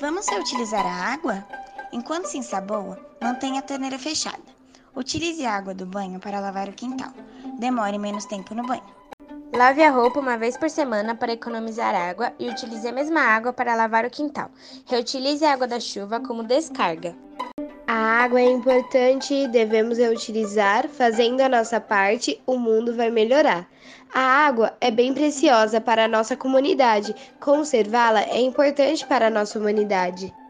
Vamos reutilizar a água? Enquanto se ensaboa, mantenha a torneira fechada. Utilize a água do banho para lavar o quintal. Demore menos tempo no banho. Lave a roupa uma vez por semana para economizar água e utilize a mesma água para lavar o quintal. Reutilize a água da chuva como descarga. A água é importante e devemos reutilizar. Fazendo a nossa parte, o mundo vai melhorar. A água é bem preciosa para a nossa comunidade. Conservá-la é importante para a nossa humanidade.